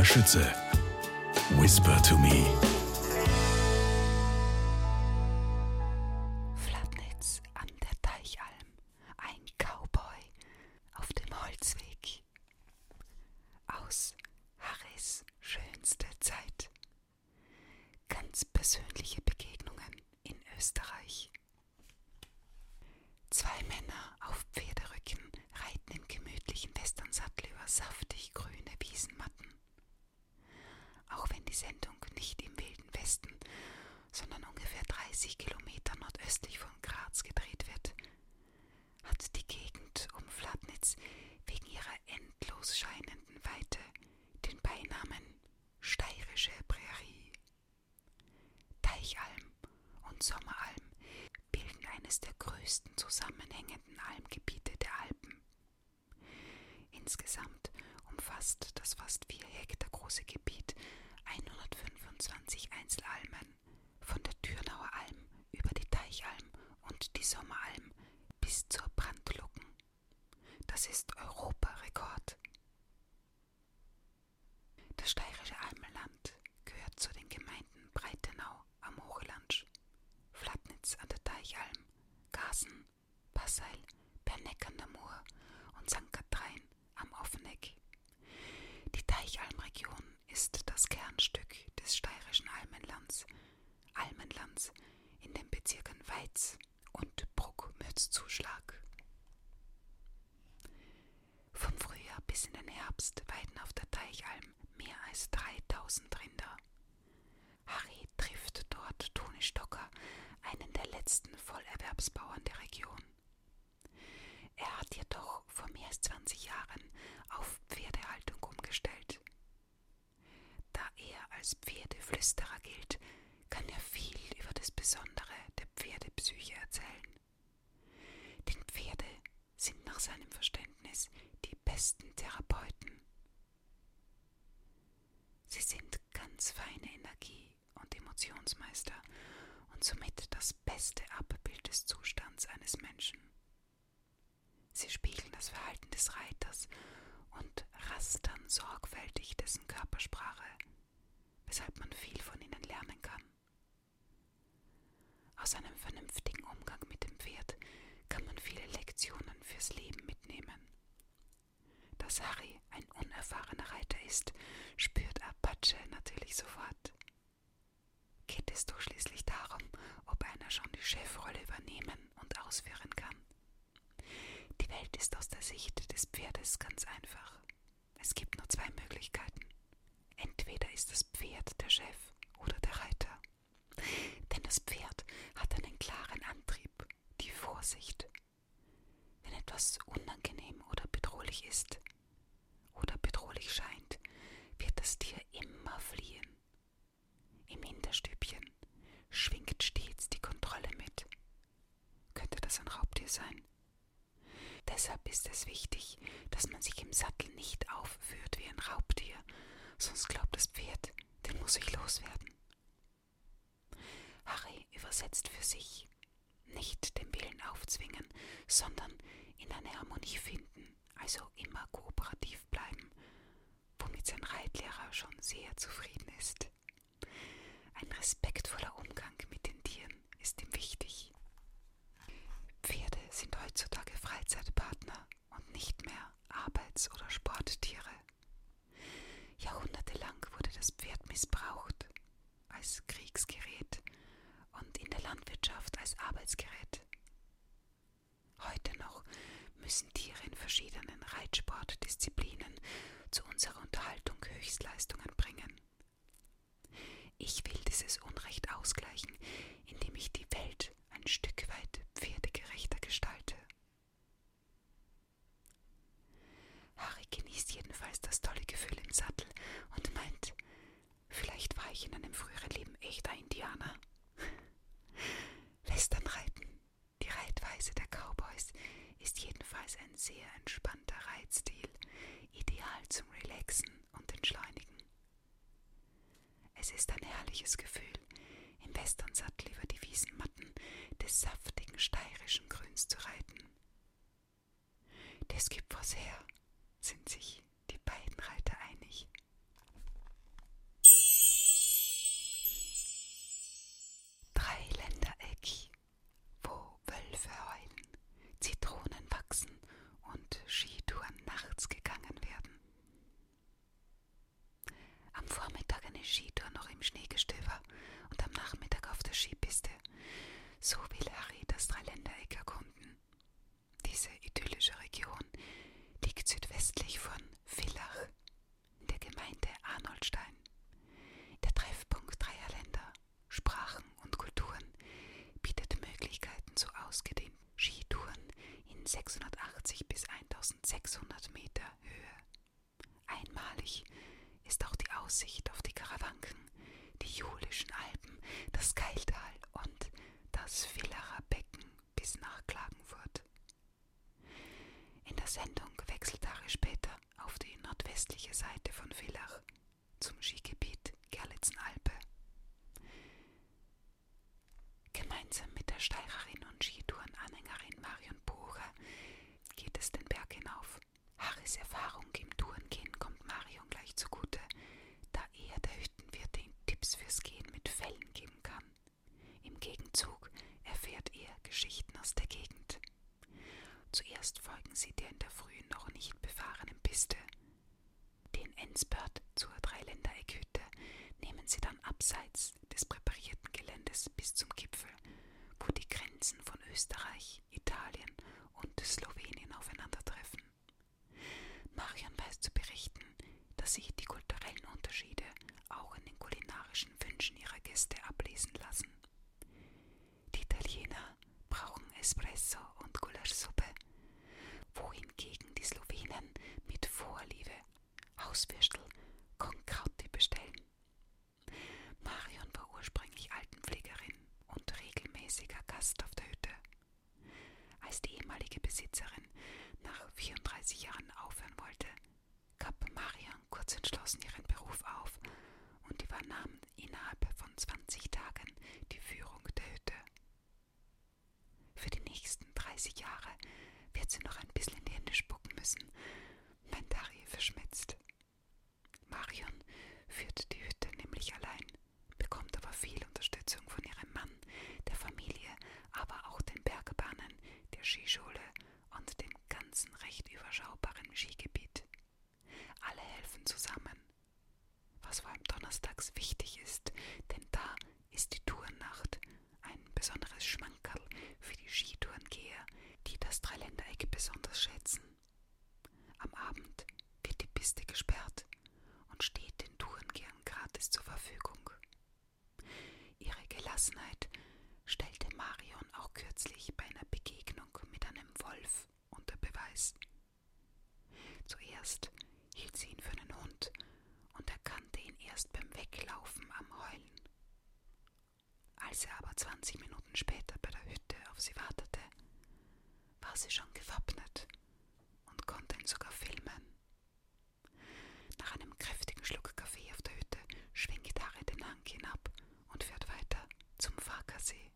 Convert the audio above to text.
Maria Schütze. Whisper to me. Flatnitz an der Teichalm. Ein Cowboy auf dem Holzweg. Aus Harrys schönste Zeit. Ganz persönliche Begegnungen in Österreich. Zwei Männer auf Pferderücken reiten im gemütlichen Westernsattel über saftig grüne Wiesenmatten. Die Sendung nicht im Wilden Westen, sondern ungefähr 30 Kilometer nordöstlich von Graz gedreht wird, hat die Gegend um Flatnitz wegen ihrer endlos scheinenden Weite den Beinamen Steirische Prärie. Teichalm und Sommeralm bilden eines der größten zusammenhängenden Almgebiete der Alpen. Insgesamt umfasst das fast vier Hektar große Gebiet 125 Einzelalmen, von der Türnauer Alm über die Teichalm und die Sommeralm bis zur Brandlucken. Das ist Europarekord. Das steirische Almenland gehört zu den Gemeinden Breitenau am Hochlandsch, Flatnitz an der Teichalm, Gasen, Passeil, Berneck an der Mur und St. Kathrein am Offeneck. Die Teichalmregion ist das Kernstück des steirischen Almenlands, Almenlands in den Bezirken Weiz und Bruck-Mürzzuschlag. Vom Frühjahr bis in den Herbst weiden auf der Teichalm mehr als 3000 Rinder. Harry trifft dort Toni Stocker, einen der letzten Vollerwerbsbauern der Region. Er hat jedoch vor mehr als 20 Jahren auf Pferdehaltung umgestellt. Als Pferdeflüsterer gilt, kann er viel über das Besondere der Pferdepsyche erzählen. Denn Pferde sind nach seinem Verständnis die besten Therapeuten. Sie sind ganz feine Energie und Emotionsmeister und somit das beste Abbild des Zustands eines Menschen. Sie spiegeln das Verhalten des Reiters und rastern sorgfältig dessen Körpersprache, weshalb man viel von ihnen lernen kann. Aus einem vernünftigen Umgang mit dem Pferd kann man viele Lektionen fürs Leben mitnehmen. Dass Harry ein unerfahrener Reiter ist, spürt Apache natürlich sofort. Geht es doch schließlich darum, ob einer schon die Chefrolle übernehmen und ausführen kann. Die Welt ist aus der Sicht des Pferdes ganz einfach. Es gibt nur zwei Möglichkeiten. Entweder ist das Pferd der Chef oder der Reiter. Denn das Pferd hat einen klaren Antrieb, die Vorsicht. Wenn etwas unangenehm oder bedrohlich ist oder bedrohlich scheint, wird das Tier immer fliehen. Im Hinterstübchen schwingt stets die Kontrolle mit. Könnte das ein Raubtier sein? Deshalb ist es wichtig, dass man sich im Sattel nicht aufführt wie ein Raubtier, sonst glaubt das Pferd, den muss ich loswerden. Übersetzt für sich, nicht den Willen aufzwingen, sondern in eine Harmonie finden, also immer kooperativ bleiben, womit sein Reitlehrer schon sehr zufrieden ist. Ein respektvoller Umgang mit den Tieren ist ihm wichtig. Pferde sind heutzutage Freizeitpartner und nicht mehr Arbeits- oder Sporttiere. Jahrhundertelang wurde das Pferd missbraucht als Kriegsgerät und in der Landwirtschaft als Arbeitsgerät. Heute noch müssen Tiere in verschiedenen Reitsportdisziplinen zu unserer Unterhaltung Höchstleistungen bringen. Ich will dieses Unrecht ausgleichen, indem ich die Welt ein Stück weit pferdegerechter gestalte. Harry genießt jedenfalls das tolle Gefühl im Sattel und meint, vielleicht war ich in einem früheren Leben echter Indianer. Westernreiten, die Reitweise der Cowboys, ist jedenfalls ein sehr entspannter Reitstil, ideal zum Relaxen und Entschleunigen. Es ist ein herrliches Gefühl, im Westernsattel über die Wiesenmatten 680 bis 1600 Meter Höhe. Einmalig ist auch die Aussicht auf die Karawanken, die Julischen Alpen, das Keiltal und das Villacher Becken bis nach Klagenfurt. In der Sendung wechselt Harry später auf die nordwestliche Seite von Villach zum Skigebiet Gerlitzenalpe. Gemeinsam mit der Steirerin und Skitourenanhängerin Marion Bucher geht es den Berg hinauf. Harrys Erfahrung im Tourengehen kommt Marion gleich zugute, da er der Hüttenwirt ihm Tipps fürs Gehen mit Fellen geben kann. Im Gegenzug erfährt er Geschichten aus der Gegend. Zuerst folgen sie der in der Früh noch nicht befahrenen Piste. Den Endspurt zur Dreiländereckhütte nehmen sie dann abseits des präparierten Geländes bis zum Grenzen von Österreich, Italien und Slowenien aufeinandertreffen. Marion weiß zu berichten, dass sich die kulturellen Unterschiede auch in den kulinarischen Wünschen ihrer Gäste ablesen lassen. Die Italiener brauchen Espresso und Gulaschsuppe, wohingegen die Slowenen mit Vorliebe Hauswürstel Konkrauti bestellen. Marion war ursprünglich Altenpflegerin und regelmäßiger Gast auf der Hütte. Als die ehemalige Besitzerin nach 34 Jahren aufhören wollte, gab Entschlossen ihren Beruf auf und übernahm innerhalb von 20 Tagen die Führung der Hütte. Für die nächsten 30 Jahre wird sie noch ein bisschen in die Hände spucken müssen, meint Harry verschmitzt. Marion führt die Hütte nämlich allein, bekommt aber viel Unterstützung von ihrem Mann, der Familie, aber auch den Bergbahnen, der Skischule und dem ganzen recht überschaubaren Skigebiet. Alle helfen zusammen, was vor allem donnerstags wichtig ist, denn da ist die Tournacht ein besonderes Schmankerl für die Skitourengeher, die das Dreiländereck besonders schätzen. Am Abend wird die Piste gesperrt und steht den Tourengehern gratis zur Verfügung. Ihre Gelassenheit sie schon gewappnet und konnte ihn sogar filmen. Nach einem kräftigen Schluck Kaffee auf der Hütte schwingt Harry den Hang hinab und fährt weiter zum Farkasee.